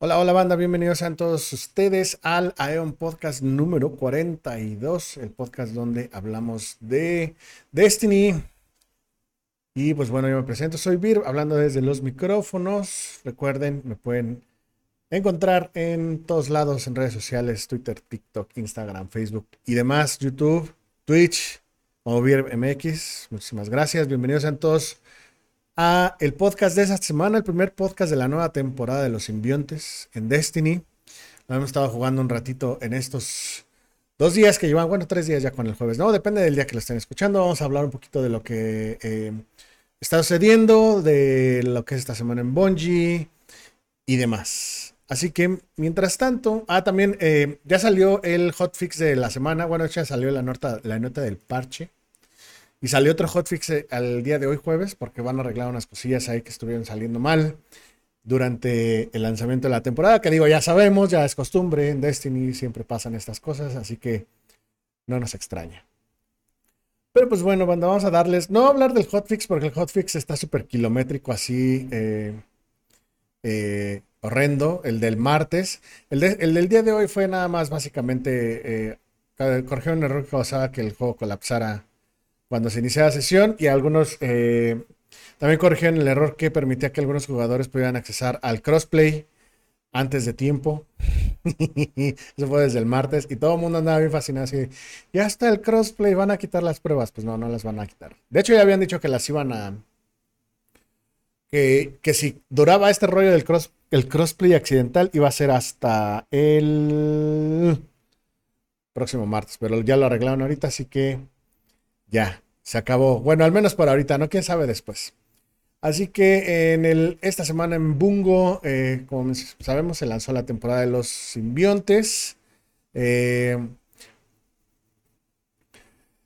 Hola, hola banda, bienvenidos a todos ustedes al Aeon Podcast número 42, el podcast donde hablamos de Destiny. Y pues bueno, yo me presento, soy Vir, hablando desde los micrófonos. Recuerden, me pueden encontrar en todos lados, en redes sociales, Twitter, TikTok, Instagram, Facebook y demás, YouTube, Twitch, como Vir MX. Muchísimas gracias, bienvenidos a todos a el podcast de esta semana, el primer podcast de la nueva temporada de Los Simbiontes en Destiny. Lo hemos estado jugando un ratito en estos dos días que llevan, bueno, tres días ya con el jueves, ¿no? Depende del día que lo estén escuchando. Vamos a hablar un poquito de lo que eh, está sucediendo, de lo que es esta semana en Bungie y demás. Así que, mientras tanto, ah, también eh, ya salió el hotfix de la semana. Bueno, ya salió la nota, la nota del parche y salió otro hotfix eh, al día de hoy jueves porque van a arreglar unas cosillas ahí que estuvieron saliendo mal durante el lanzamiento de la temporada. Que digo, ya sabemos, ya es costumbre, en Destiny siempre pasan estas cosas, así que no nos extraña. Pero pues bueno, banda, vamos a darles, no hablar del hotfix porque el hotfix está súper kilométrico así, eh, eh, horrendo, el del martes. El, el, del día de hoy fue nada más básicamente, eh, un error que causaba que el juego colapsara cuando se inicia la sesión y algunos eh, también corrigieron el error que permitía que algunos jugadores pudieran accesar al crossplay antes de tiempo. Eso fue desde el martes y todo el mundo andaba bien fascinado así, ya está el crossplay, van a quitar las pruebas. Pues no, no las van a quitar. De hecho ya habían dicho que las iban a... Que, que si duraba este rollo del cross, el crossplay accidental iba a ser hasta el próximo martes, pero ya lo arreglaron ahorita, así que ya, se acabó. Bueno, al menos por ahorita, ¿no? ¿Quién sabe después? Así que en el, esta semana en Bungo, eh, como sabemos, se lanzó la temporada de los simbiontes. Eh,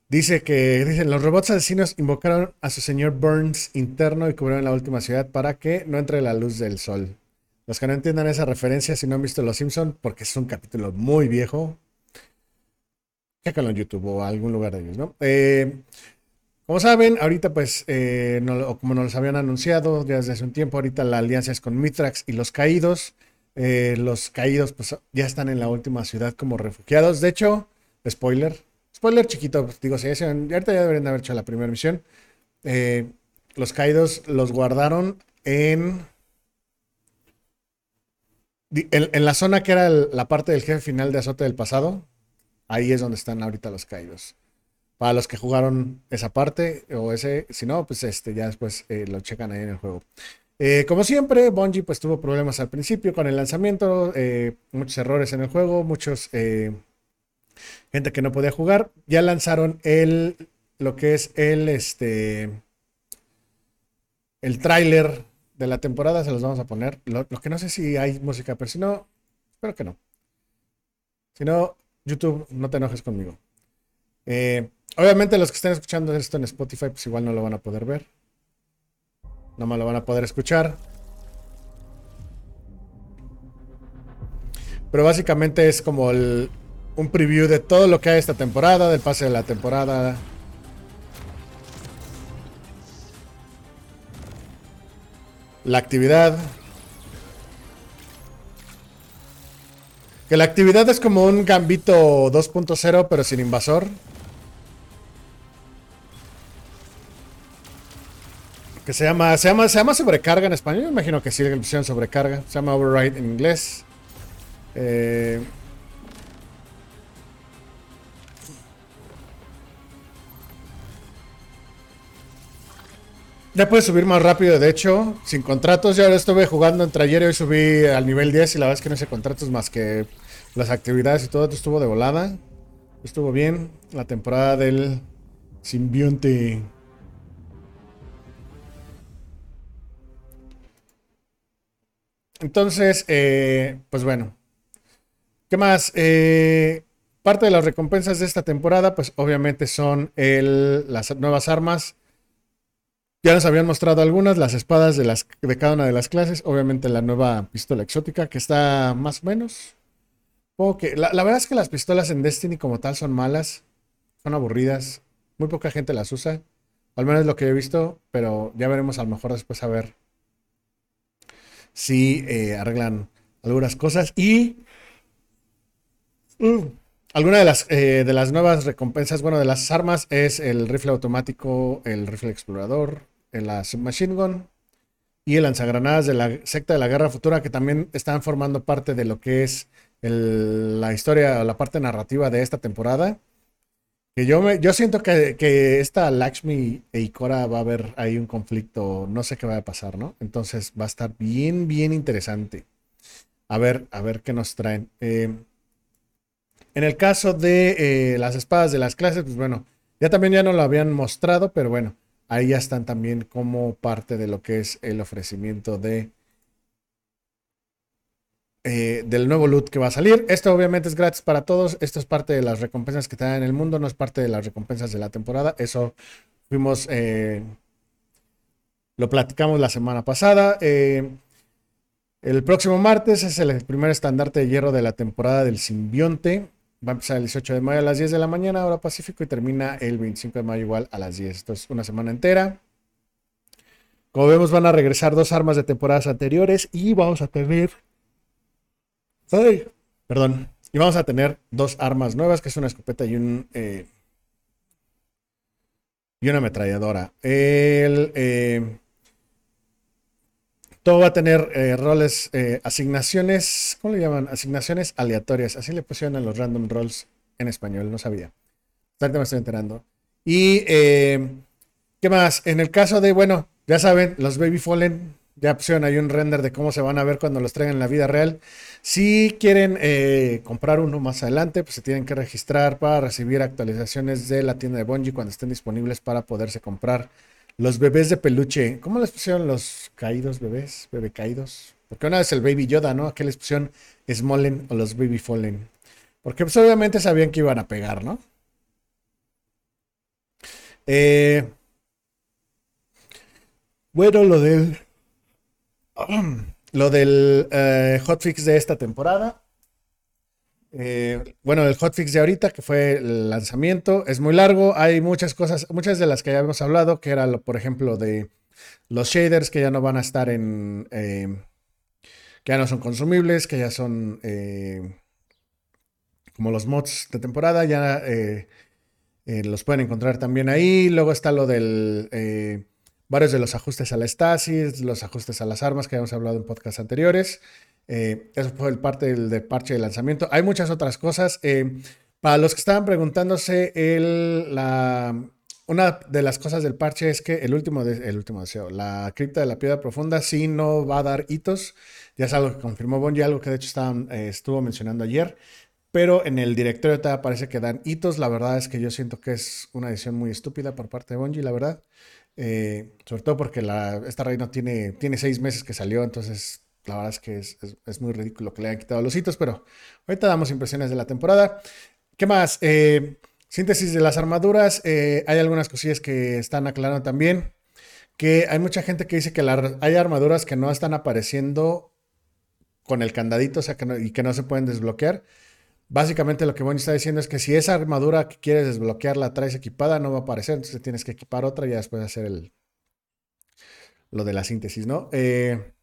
dice que dicen, los robots asesinos invocaron a su señor Burns interno y cubrieron la última ciudad para que no entre la luz del sol. Los que no entiendan esa referencia, si no han visto Los Simpson, porque es un capítulo muy viejo, Chécalo en YouTube o algún lugar de ellos, ¿no? Eh, como saben, ahorita pues, eh, como nos habían anunciado ya desde hace un tiempo, ahorita la alianza es con Mitrax y los Caídos. Eh, los Caídos pues ya están en la última ciudad como refugiados. De hecho, spoiler, spoiler chiquito, pues, digo, si ahorita ya deberían haber hecho la primera misión. los Caídos los guardaron en, en, la zona que era la parte del jefe final de Azote del pasado, Ahí es donde están ahorita los caídos. Para los que jugaron esa parte o ese, si no, pues este ya después eh, lo checan ahí en el juego. Eh, como siempre, Bungie pues tuvo problemas al principio con el lanzamiento, eh, muchos errores en el juego, muchos gente que no podía jugar. Ya lanzaron el lo que es el este el tráiler de la temporada, se los vamos a poner. Lo, lo, que no sé si hay música, pero si no, espero que no. Si no, YouTube, no te enojes conmigo. Eh, obviamente los que estén escuchando esto en Spotify, pues igual no lo van a poder ver. No más lo van a poder escuchar. Pero básicamente es como un preview de todo lo que hay esta temporada, del pase de la temporada. La actividad, Que la actividad es como un gambito 2.0, pero sin invasor. Que se llama, se llama, se llama sobrecarga en español. Me imagino que sí, la opción sobrecarga. Se llama override en inglés. Eh, Ya puedes subir más rápido, de hecho, sin contratos. Yo ahora estuve jugando entre ayer y hoy subí al nivel 10 y la verdad es que no hice contratos más que las actividades y todo. Estuvo de volada. Estuvo bien. La temporada del simbionte. Entonces, eh, pues bueno. ¿Qué más? Eh, parte de las recompensas de esta temporada, pues obviamente son el, las nuevas armas ya nos habían mostrado algunas, las espadas de, las, de cada una de las clases. Obviamente la nueva pistola exótica, que está más o menos. La, verdad es que las pistolas en Destiny como tal son malas, son aburridas. Muy poca gente las usa. Al menos lo que he visto, pero ya veremos a lo mejor después a ver si eh, arreglan algunas cosas. Y uh, alguna de las, eh, de las nuevas recompensas, bueno, de las armas es el rifle automático, el rifle explorador, la submachine gun y el lanzagranadas de la secta de la guerra futura que también están formando parte de lo que es la historia, la parte narrativa de esta temporada. Que yo, me, yo siento que, que, esta Lakshmi e Ikora va a haber ahí un conflicto, no sé qué va a pasar, ¿no? Entonces va a estar bien, bien interesante. A ver, a ver qué nos traen. Eh, en el caso de eh, las espadas de las clases, pues bueno, ya también ya no lo habían mostrado, pero bueno, ahí ya están también como parte de lo que es el ofrecimiento de eh, del nuevo loot que va a salir. Esto obviamente es gratis para todos. Esto es parte de las recompensas que te dan en el mundo, no es parte de las recompensas de la temporada. Eso fuimos, eh, lo platicamos la semana pasada. Eh, el próximo martes es el primer estandarte de hierro de la temporada del simbionte. Va a empezar el 18 de mayo a las 10 de la mañana, hora Pacífico, y termina el 25 de mayo igual a las 10. Esto es una semana entera. Como vemos, van a regresar dos armas de temporadas anteriores y vamos a tener perdón. Y vamos a tener dos armas nuevas, que es una escopeta y un. Eh, una ametralladora. Eh, todo va a tener eh, roles, asignaciones, ¿cómo le llaman? Asignaciones aleatorias. Así le pusieron a los random rolls en español, no sabía. Ahorita me estoy enterando. Y, ¿qué más? En el caso de, bueno, ya saben, los Baby Fallen ya pusieron ahí un render de cómo se van a ver cuando los traigan en la vida real. Si quieren eh, comprar uno más adelante, pues se tienen que registrar para recibir actualizaciones de la tienda de Bungie cuando estén disponibles para poderse comprar los bebés de peluche. ¿Cómo les pusieron los caídos bebés? Bebé caídos. Porque una vez el Baby Yoda, ¿no? Aquí les pusieron Smollen o los Baby Fallen. Porque pues obviamente sabían que iban a pegar, ¿no? Eh, bueno, lo del lo del eh, hotfix de esta temporada. Eh, bueno, el hotfix de ahorita, que fue el lanzamiento, es muy largo. Hay muchas cosas, muchas de las que ya hemos hablado, que era, por ejemplo, de los shaders que ya no van a estar en. Eh, que ya no son consumibles, que ya son como los mods de temporada, ya los pueden encontrar también ahí. Luego está lo del varios de los ajustes a la estasis, los ajustes a las armas que habíamos hablado en podcasts anteriores. Eh, eso fue el parte del, parche de lanzamiento. Hay muchas otras cosas. Eh, para los que estaban preguntándose, el, la, una de las cosas del parche es que el último, el último deseo, la cripta de la piedra profunda, sí no va a dar hitos. Ya es algo que confirmó Bungie, algo que de hecho eh, estuvo mencionando ayer. Pero en el directorio te parece que dan hitos. La verdad es que yo siento que es una decisión muy estúpida por parte de Bungie, la verdad. Eh, sobre todo porque esta reina tiene, tiene seis meses que salió, entonces la verdad es que es, muy ridículo que le hayan quitado los hitos, pero ahorita damos impresiones de la temporada. ¿Qué más? Eh, síntesis de las armaduras. Eh, hay algunas cosillas que están aclarando también. Que hay mucha gente que dice que hay armaduras que no están apareciendo con el candadito, o sea, que y que no se pueden desbloquear. Básicamente lo que Bonnie está diciendo es que si esa armadura que quieres desbloquear la traes equipada, no va a aparecer, entonces tienes que equipar otra y después hacer el, lo de la síntesis, ¿no? Eh,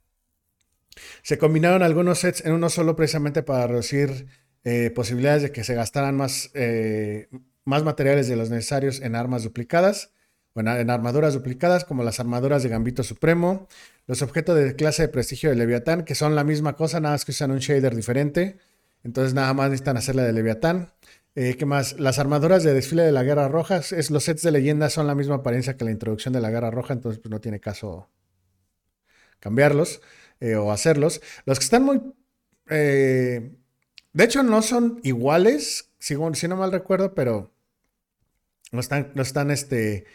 se combinaron algunos sets en uno solo precisamente para reducir eh, posibilidades de que se gastaran más, eh, más materiales de los necesarios en armas duplicadas, bueno, en armaduras duplicadas, como las armaduras de Gambito Supremo, los objetos de clase de prestigio de Leviatán, que son la misma cosa, nada más que usan un shader diferente. Entonces nada más necesitan hacerla de Leviatán. Eh, ¿Qué más? Las armaduras de desfile de la Guerra Roja, es, los sets de leyenda son la misma apariencia que la introducción de la Guerra Roja, entonces pues, no tiene caso cambiarlos eh, o hacerlos. Los que están muy... Eh, de hecho, no son iguales, si, si, no mal recuerdo, pero no están, no están este,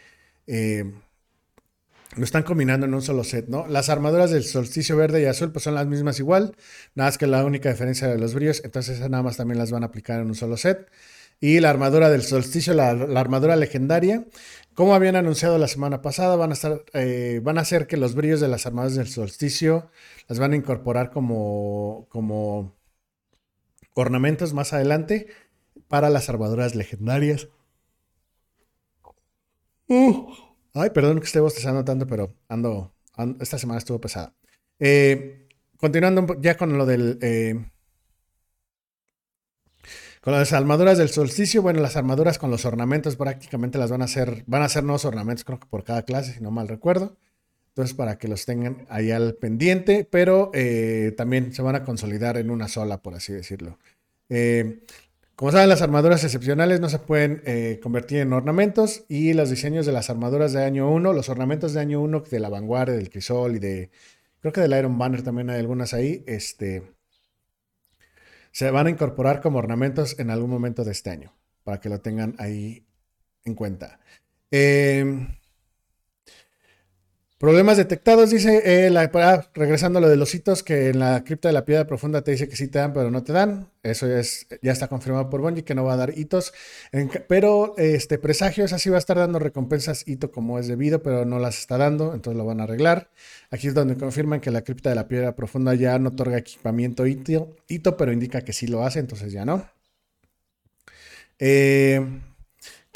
lo están combinando en un solo set, ¿no? Las armaduras del solsticio verde y azul pues son las mismas igual, nada más que la única diferencia de los brillos, entonces nada más también las van a aplicar en un solo set. Y la armadura del solsticio, la, armadura legendaria, como habían anunciado la semana pasada, van a estar, eh, van a hacer que los brillos de las armaduras del solsticio las van a incorporar como, como ornamentos más adelante para las armaduras legendarias. Uh. Ay, perdón que esté bostezando tanto, pero ando, esta semana estuvo pesada. Eh, continuando ya con lo del... Eh, con las armaduras del solsticio, bueno, las armaduras con los ornamentos prácticamente las van a hacer, van a ser nuevos ornamentos, creo que por cada clase, si no mal recuerdo. Entonces, para que los tengan ahí al pendiente, pero eh, también se van a consolidar en una sola, por así decirlo. Eh, como saben, las armaduras excepcionales no se pueden eh, convertir en ornamentos y los diseños de las armaduras de año 1, los ornamentos de año 1 de la vanguardia, del crisol y de, creo que del Iron Banner también hay algunas ahí, este, se van a incorporar como ornamentos en algún momento de este año, para que lo tengan ahí en cuenta. Eh, Problemas detectados, dice, eh, la, ah, regresando a lo de los hitos, que en la cripta de la piedra profunda te dice que sí te dan, pero no te dan. Eso es, ya está confirmado por Bungie que no va a dar hitos. pero este presagios así va a estar dando recompensas hito como es debido, pero no las está dando, entonces lo van a arreglar. Aquí es donde confirman que la cripta de la piedra profunda ya no otorga equipamiento hito, hito pero indica que sí lo hace, entonces ya no. Eh,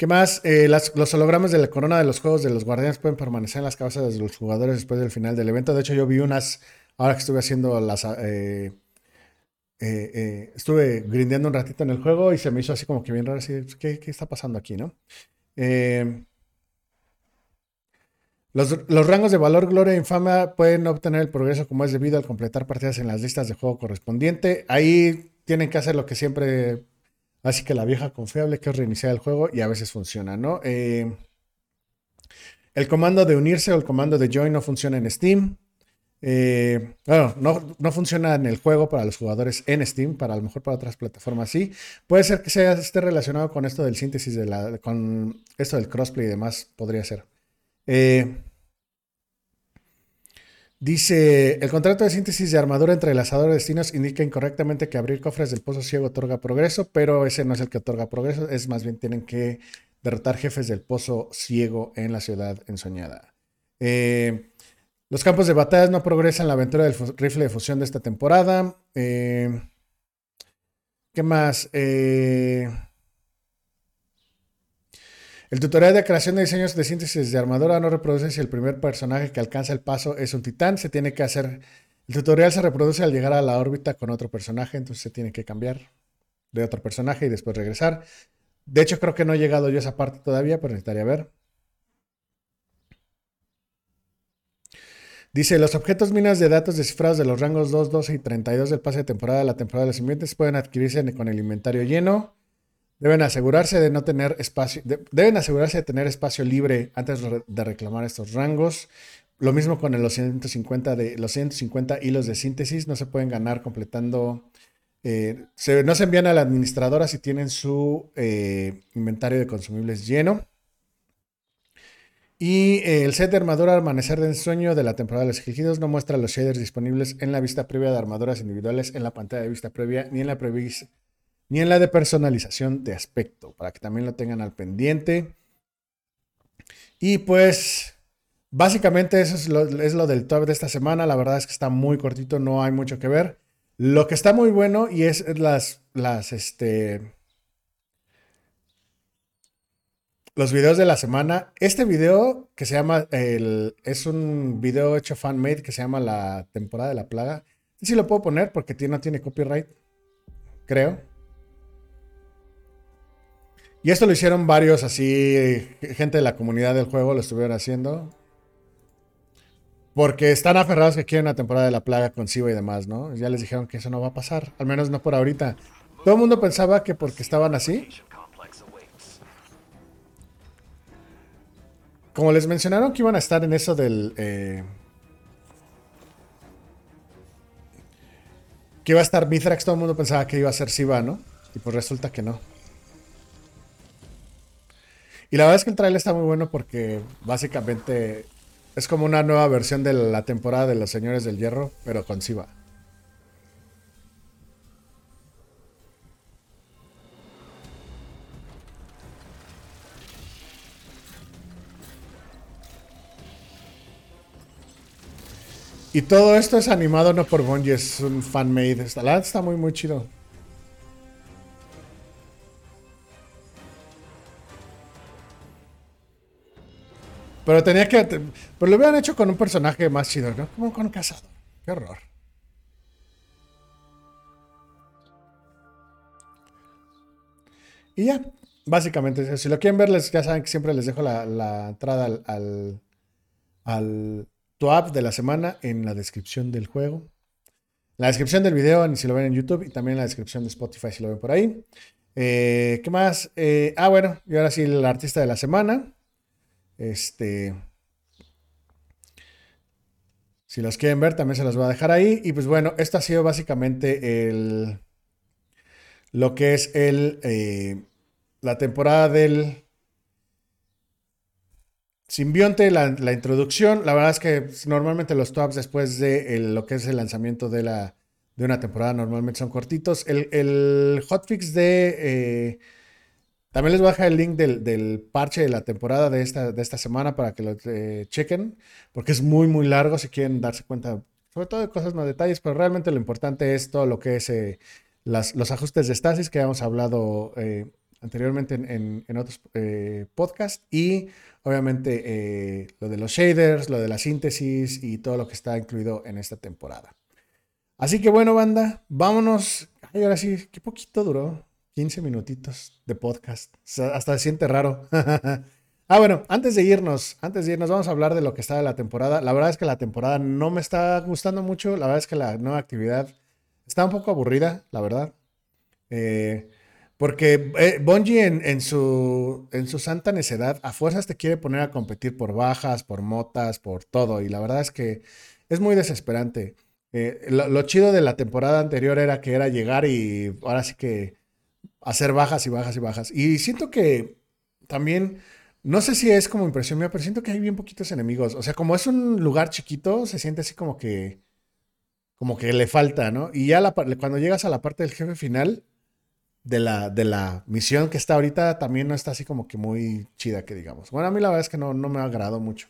¿Qué más? Eh, los hologramas de la corona de los juegos de los guardianes pueden permanecer en las cabezas de los jugadores después del final del evento. De hecho, yo vi unas, ahora que estuve haciendo las... Eh, eh, estuve grindeando un ratito en el juego y se me hizo así como que bien raro, así, ¿qué, está pasando aquí, no? Los, los, rangos de valor, gloria e infama pueden obtener el progreso como es debido al completar partidas en las listas de juego correspondiente. Ahí tienen que hacer lo que siempre Así que la vieja confiable que es reiniciar el juego y a veces funciona, ¿no? Eh, el comando de unirse o el comando de join no funciona en Steam. Eh, bueno, no, funciona en el juego para los jugadores en Steam, para a lo mejor para otras plataformas sí. Puede ser que sea, esté relacionado con esto del síntesis, de la, con esto del crossplay y demás, podría ser. Eh, Dice, el contrato de síntesis de armadura entre el asador de destinos indica incorrectamente que abrir cofres del pozo ciego otorga progreso, pero ese no es el que otorga progreso, es más bien tienen que derrotar jefes del pozo ciego en la ciudad ensoñada. Eh, los campos de batalla no progresan la aventura del rifle de fusión de esta temporada. Eh, ¿Qué más? Eh, el tutorial de creación de diseños de síntesis de armadura no reproduce si el primer personaje que alcanza el paso es un titán. Se tiene que hacer. El tutorial se reproduce al llegar a la órbita con otro personaje, entonces se tiene que cambiar de otro personaje y después regresar. De hecho, creo que no he llegado yo a esa parte todavía, pero necesitaría ver. Dice, los objetos minas de datos descifrados de los rangos 2, 12 y 32 del pase de temporada de la temporada de los simientes pueden adquirirse con el inventario lleno. Deben asegurarse de no tener espacio, deben asegurarse de tener espacio libre antes de reclamar estos rangos. Lo mismo con los 150 de los 150 hilos de síntesis, no se pueden ganar completando. Eh, no se envían a la administradora si tienen su eh, inventario de consumibles lleno. Y eh, el set de armadura Amanecer de Ensueño de la temporada de los elegidos no muestra los shaders disponibles en la vista previa de armaduras individuales en la pantalla de vista previa ni en la prevista ni en la de personalización de aspecto, para que también lo tengan al pendiente. Y pues básicamente eso es lo, del top de esta semana. La verdad es que está muy cortito, no hay mucho que ver. Lo que está muy bueno y es las, las, este, los videos de la semana. Este video que se llama, el, es un video hecho fan-made que se llama La temporada de la plaga. Sí lo puedo poner porque no tiene copyright, creo. Y esto lo hicieron varios así, gente de la comunidad del juego lo estuvieron haciendo. Porque están aferrados que quieren una temporada de la plaga con Siva y demás, ¿no? Ya les dijeron que eso no va a pasar, al menos no por ahorita. Todo el mundo pensaba que porque estaban así. Como les mencionaron que iban a estar en eso del... Eh, que iba a estar Mithrax, todo el mundo pensaba que iba a ser Siva, ¿no? Y pues resulta que no. Y la verdad es que el trailer está muy bueno porque básicamente es como una nueva versión de la temporada de los Señores del Hierro, pero con Siva. Y todo esto es animado no por Bungie, es un fan-made. La está muy, muy chido. Pero tenías que. Pero lo hubieran hecho con un personaje más chido, ¿no? Como con Casado. Qué horror. Y ya, básicamente, si lo quieren ver, les, ya saben que siempre les dejo la, entrada al, al, al tu app de la semana en la descripción del juego. La descripción del video, si lo ven en YouTube, y también en la descripción de Spotify, si lo ven por ahí. Eh, ¿Qué más? Eh, ah, bueno, y ahora sí, el artista de la semana. Este. Si los quieren ver, también se los voy a dejar ahí. Y pues bueno, esto ha sido básicamente el. Lo que es el. Eh, la temporada del. Simbionte, la, introducción. La verdad es que normalmente los tops después de lo que es el lanzamiento de la de una temporada normalmente son cortitos. El, hotfix de... Eh, también les voy a dejar el link del, parche de la temporada de esta, de esta semana para que lo eh, chequen, porque es muy, muy largo si quieren darse cuenta, sobre todo de cosas más detalles, pero realmente lo importante es todo lo que es eh, los ajustes de estasis que hemos hablado anteriormente en, en otros podcasts y obviamente lo de los shaders, lo de la síntesis y todo lo que está incluido en esta temporada. Así que bueno, banda, vámonos. Ay, ahora sí, qué poquito duró. 15 minutitos de podcast. Hasta se siente raro. ah, bueno, antes de irnos, antes de irnos, vamos a hablar de lo que está de la temporada. La verdad es que la temporada no me está gustando mucho. La verdad es que la nueva actividad está un poco aburrida, la verdad. Eh, porque eh, Bungie en, su, en su santa necedad a fuerzas te quiere poner a competir por bajas, por motas, por todo. Y la verdad es que es muy desesperante. Eh, lo, chido de la temporada anterior era que era llegar y ahora sí que hacer bajas y bajas y bajas. Y siento que también, no sé si es como impresión mía, pero siento que hay bien poquitos enemigos. O sea, como es un lugar chiquito, se siente así como que, como que le falta, ¿no? Y ya cuando llegas a la parte del jefe final de la, de la misión que está ahorita, también no está así como que muy chida, que digamos. Bueno, a mí la verdad es que no, no me ha agradado mucho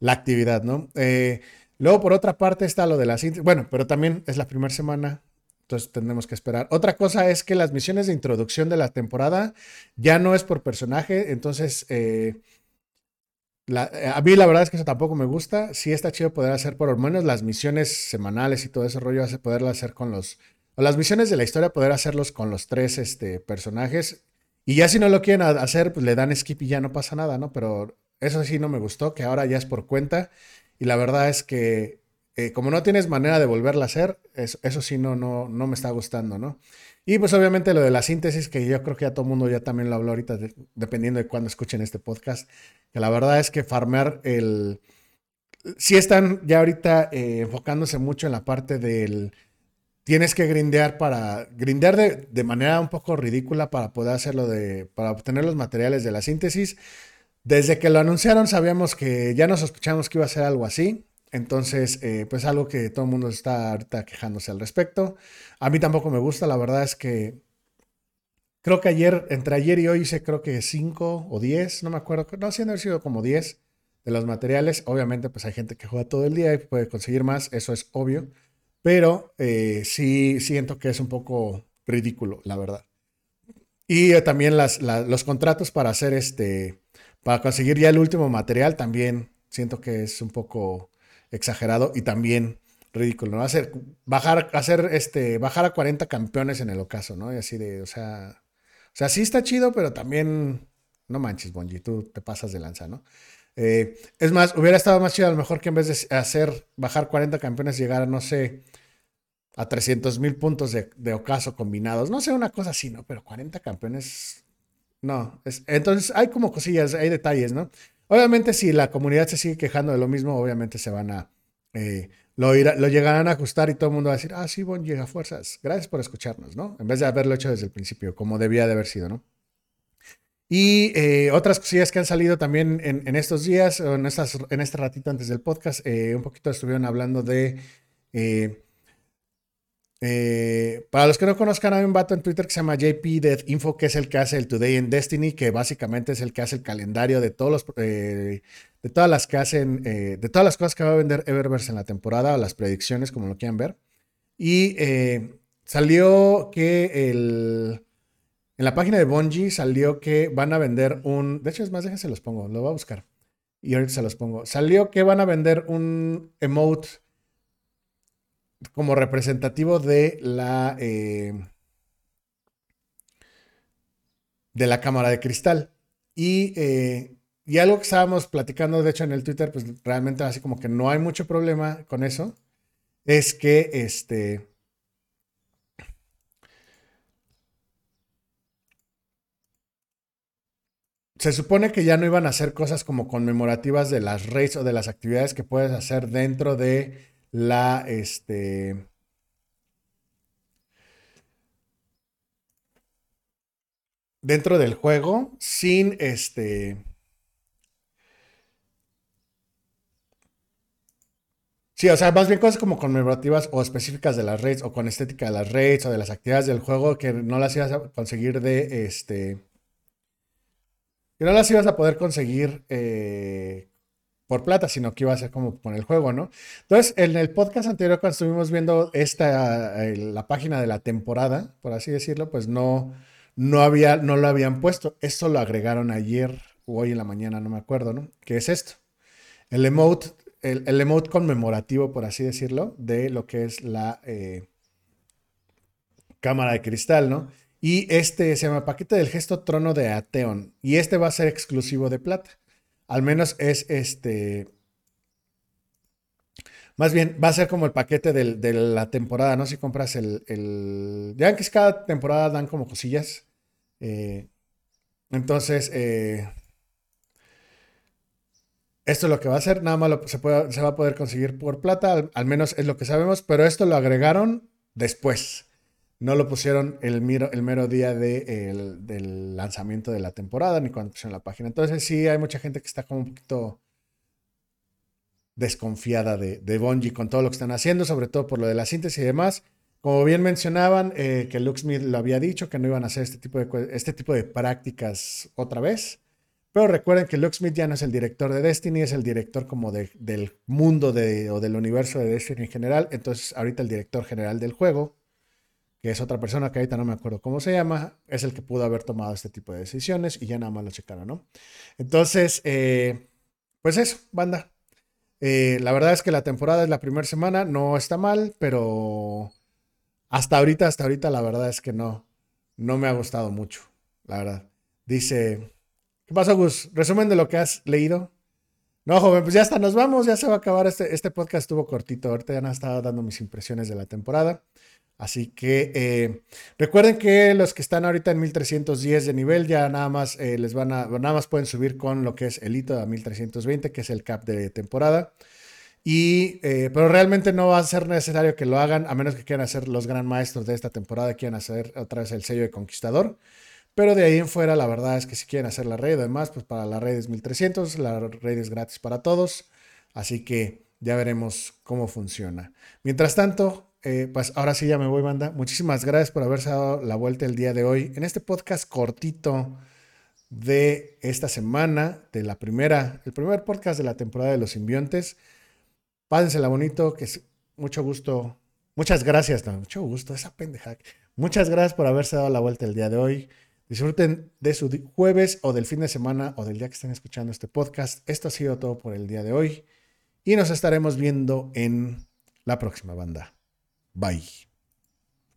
la actividad, ¿no? Eh, Luego, por otra parte, está lo de la síntesis. Bueno, pero también es la primera semana, entonces tendremos que esperar. Otra cosa es que las misiones de introducción de la temporada ya no es por personaje, entonces eh, a mí la verdad es que eso tampoco me gusta. Sí está chido poder hacer por lo menos las misiones semanales y todo ese rollo, poderlo hacer con los... O las misiones de la historia, poder hacerlos con los tres este, personajes. Y ya si no lo quieren hacer, pues le dan skip y ya no pasa nada, ¿no? Pero eso sí no me gustó, que ahora ya es por cuenta. Y la verdad es que eh, como no tienes manera de volverla a hacer, eso, sí no, no, no me está gustando, ¿no? Y pues obviamente lo de la síntesis, que yo creo que ya todo el mundo ya también lo habló ahorita, dependiendo de cuándo escuchen este podcast, que la verdad es que farmear el... Sí están ya ahorita eh, enfocándose mucho en la parte del... Tienes que grindear para... Grindear de, de manera un poco ridícula para poder hacerlo de... para obtener los materiales de la síntesis desde que lo anunciaron sabíamos que ya nos sospechamos que iba a ser algo así. Entonces, eh, pues algo que todo el mundo está ahorita quejándose al respecto. A mí tampoco me gusta, la verdad es que creo que ayer, entre ayer y hoy hice creo que 5 o 10, no me acuerdo, no, sí haber sido como 10 de los materiales. Obviamente, pues hay gente que juega todo el día y puede conseguir más, eso es obvio. Pero eh, sí siento que es un poco ridículo, la verdad. Y eh, también los contratos para hacer este para conseguir ya el último material también siento que es un poco exagerado y también ridículo, ¿no? Hacer, bajar, hacer este, bajar a 40 campeones en el ocaso, ¿no? Y así de, o sea, o sea, sí está chido, pero también, no manches, Bonji, tú te pasas de lanza, ¿no? Eh, es más, hubiera estado más chido a lo mejor que en vez de hacer, bajar 40 campeones, llegar a, no sé, a 300 mil puntos de, de, ocaso combinados. No sé, una cosa así, ¿no? Pero 40 campeones no, entonces hay como cosillas, hay detalles, ¿no? Obviamente si la comunidad se sigue quejando de lo mismo, obviamente se van a... Eh, lo, lo, llegarán a ajustar y todo el mundo va a decir, ah, sí, Bon llega fuerzas. Gracias por escucharnos, ¿no? En vez de haberlo hecho desde el principio, como debía de haber sido, ¿no? Y eh, otras cosillas que han salido también en, estos días, en, estas, en este ratito antes del podcast, eh, un poquito estuvieron hablando de para los que no conozcan, hay un vato en Twitter que se llama JP Death Info, que es el que hace el Today in Destiny, que básicamente es el que hace el calendario de todos los, eh, de todas las que hacen, eh, de todas las cosas que va a vender Eververse en la temporada, o las predicciones, como lo quieran ver. Y salió que el, en la página de Bungie salió que van a vender un, de hecho es más, déjense los pongo, lo voy a buscar. Y ahorita se los pongo. Salió que van a vender un emote como representativo de la... Eh, de la cámara de cristal. Y, eh, y algo que estábamos platicando, de hecho, en el Twitter, pues realmente así como que no hay mucho problema con eso, es que este... Se supone que ya no iban a hacer cosas como conmemorativas de las raids o de las actividades que puedes hacer dentro de la, este, dentro del juego sin este... Sí, o sea, más bien cosas como conmemorativas o específicas de las raids o con estética de las raids o de las actividades del juego que no las ibas a conseguir de este... Que no las ibas a poder conseguir eh, por plata, sino que iba a ser como con el juego, ¿no? Entonces, en el podcast anterior, cuando estuvimos viendo esta, la página de la temporada, por así decirlo, pues no, no, había, no lo habían puesto. Esto lo agregaron ayer o hoy en la mañana, no me acuerdo, ¿no? ¿Qué es esto? El emote, el, emote conmemorativo, por así decirlo, de lo que es la eh, cámara de cristal, ¿no? Y este se llama paquete del gesto trono de Ateon. Y este va a ser exclusivo de plata. Al menos es este. Más bien, va a ser como el paquete de la temporada, ¿no? Si compras el. Ya que es cada temporada dan como cosillas. Eh, entonces, eh, esto es lo que va a hacer. Nada más se, va a poder conseguir por plata, al, menos es lo que sabemos, pero esto lo agregaron después. No lo pusieron el, mero, el mero día de, del lanzamiento de la temporada ni cuando pusieron la página. Entonces, sí, hay mucha gente que está como un poquito desconfiada de, de Bungie con todo lo que están haciendo, sobre todo por lo de la síntesis y demás. Como bien mencionaban, eh, que Luke Smith lo había dicho, que no iban a hacer este tipo de, este tipo de prácticas otra vez. Pero recuerden que Luke Smith ya no es el director de Destiny, es el director como del mundo de, o del universo de Destiny en general. Entonces, ahorita el director general del juego, que es otra persona que ahorita no me acuerdo cómo se llama, es el que pudo haber tomado este tipo de decisiones y ya nada más lo checaron, ¿no? Entonces, eh, pues eso, banda. Eh, la verdad es que la temporada es la primera semana, no está mal, pero hasta ahorita, hasta ahorita, la verdad es que no, no me ha gustado mucho, la verdad. Dice, ¿qué pasa, Gus? Resumen de lo que has leído. No, joven, pues ya está, nos vamos, ya se va a acabar. Este, este podcast estuvo cortito, ahorita ya no estaba dando mis impresiones de la temporada. Así que eh, recuerden que los que están ahorita en 1310 de nivel ya nada más eh, les van a, nada más pueden subir con lo que es el hito a 1320, que es el cap de temporada. Y, eh, pero realmente no va a ser necesario que lo hagan, a menos que quieran hacer los gran maestros de esta temporada, quieran hacer otra vez el sello de conquistador. Pero de ahí en fuera, la verdad es que si quieren hacer la red, además, pues para la red es 1300, la red es gratis para todos. Así que ya veremos cómo funciona. Mientras tanto, eh, pues ahora sí ya me voy, banda. Muchísimas gracias por haberse dado la vuelta el día de hoy en este podcast cortito de esta semana, de la primera, el primer podcast de la temporada de los simbiontes. Pásensela bonito, que es mucho gusto. Muchas gracias, no, mucho gusto, esa pendeja. Muchas gracias por haberse dado la vuelta el día de hoy. Disfruten de su jueves o del fin de semana o del día que estén escuchando este podcast. Esto ha sido todo por el día de hoy y nos estaremos viendo en la próxima banda. Bye.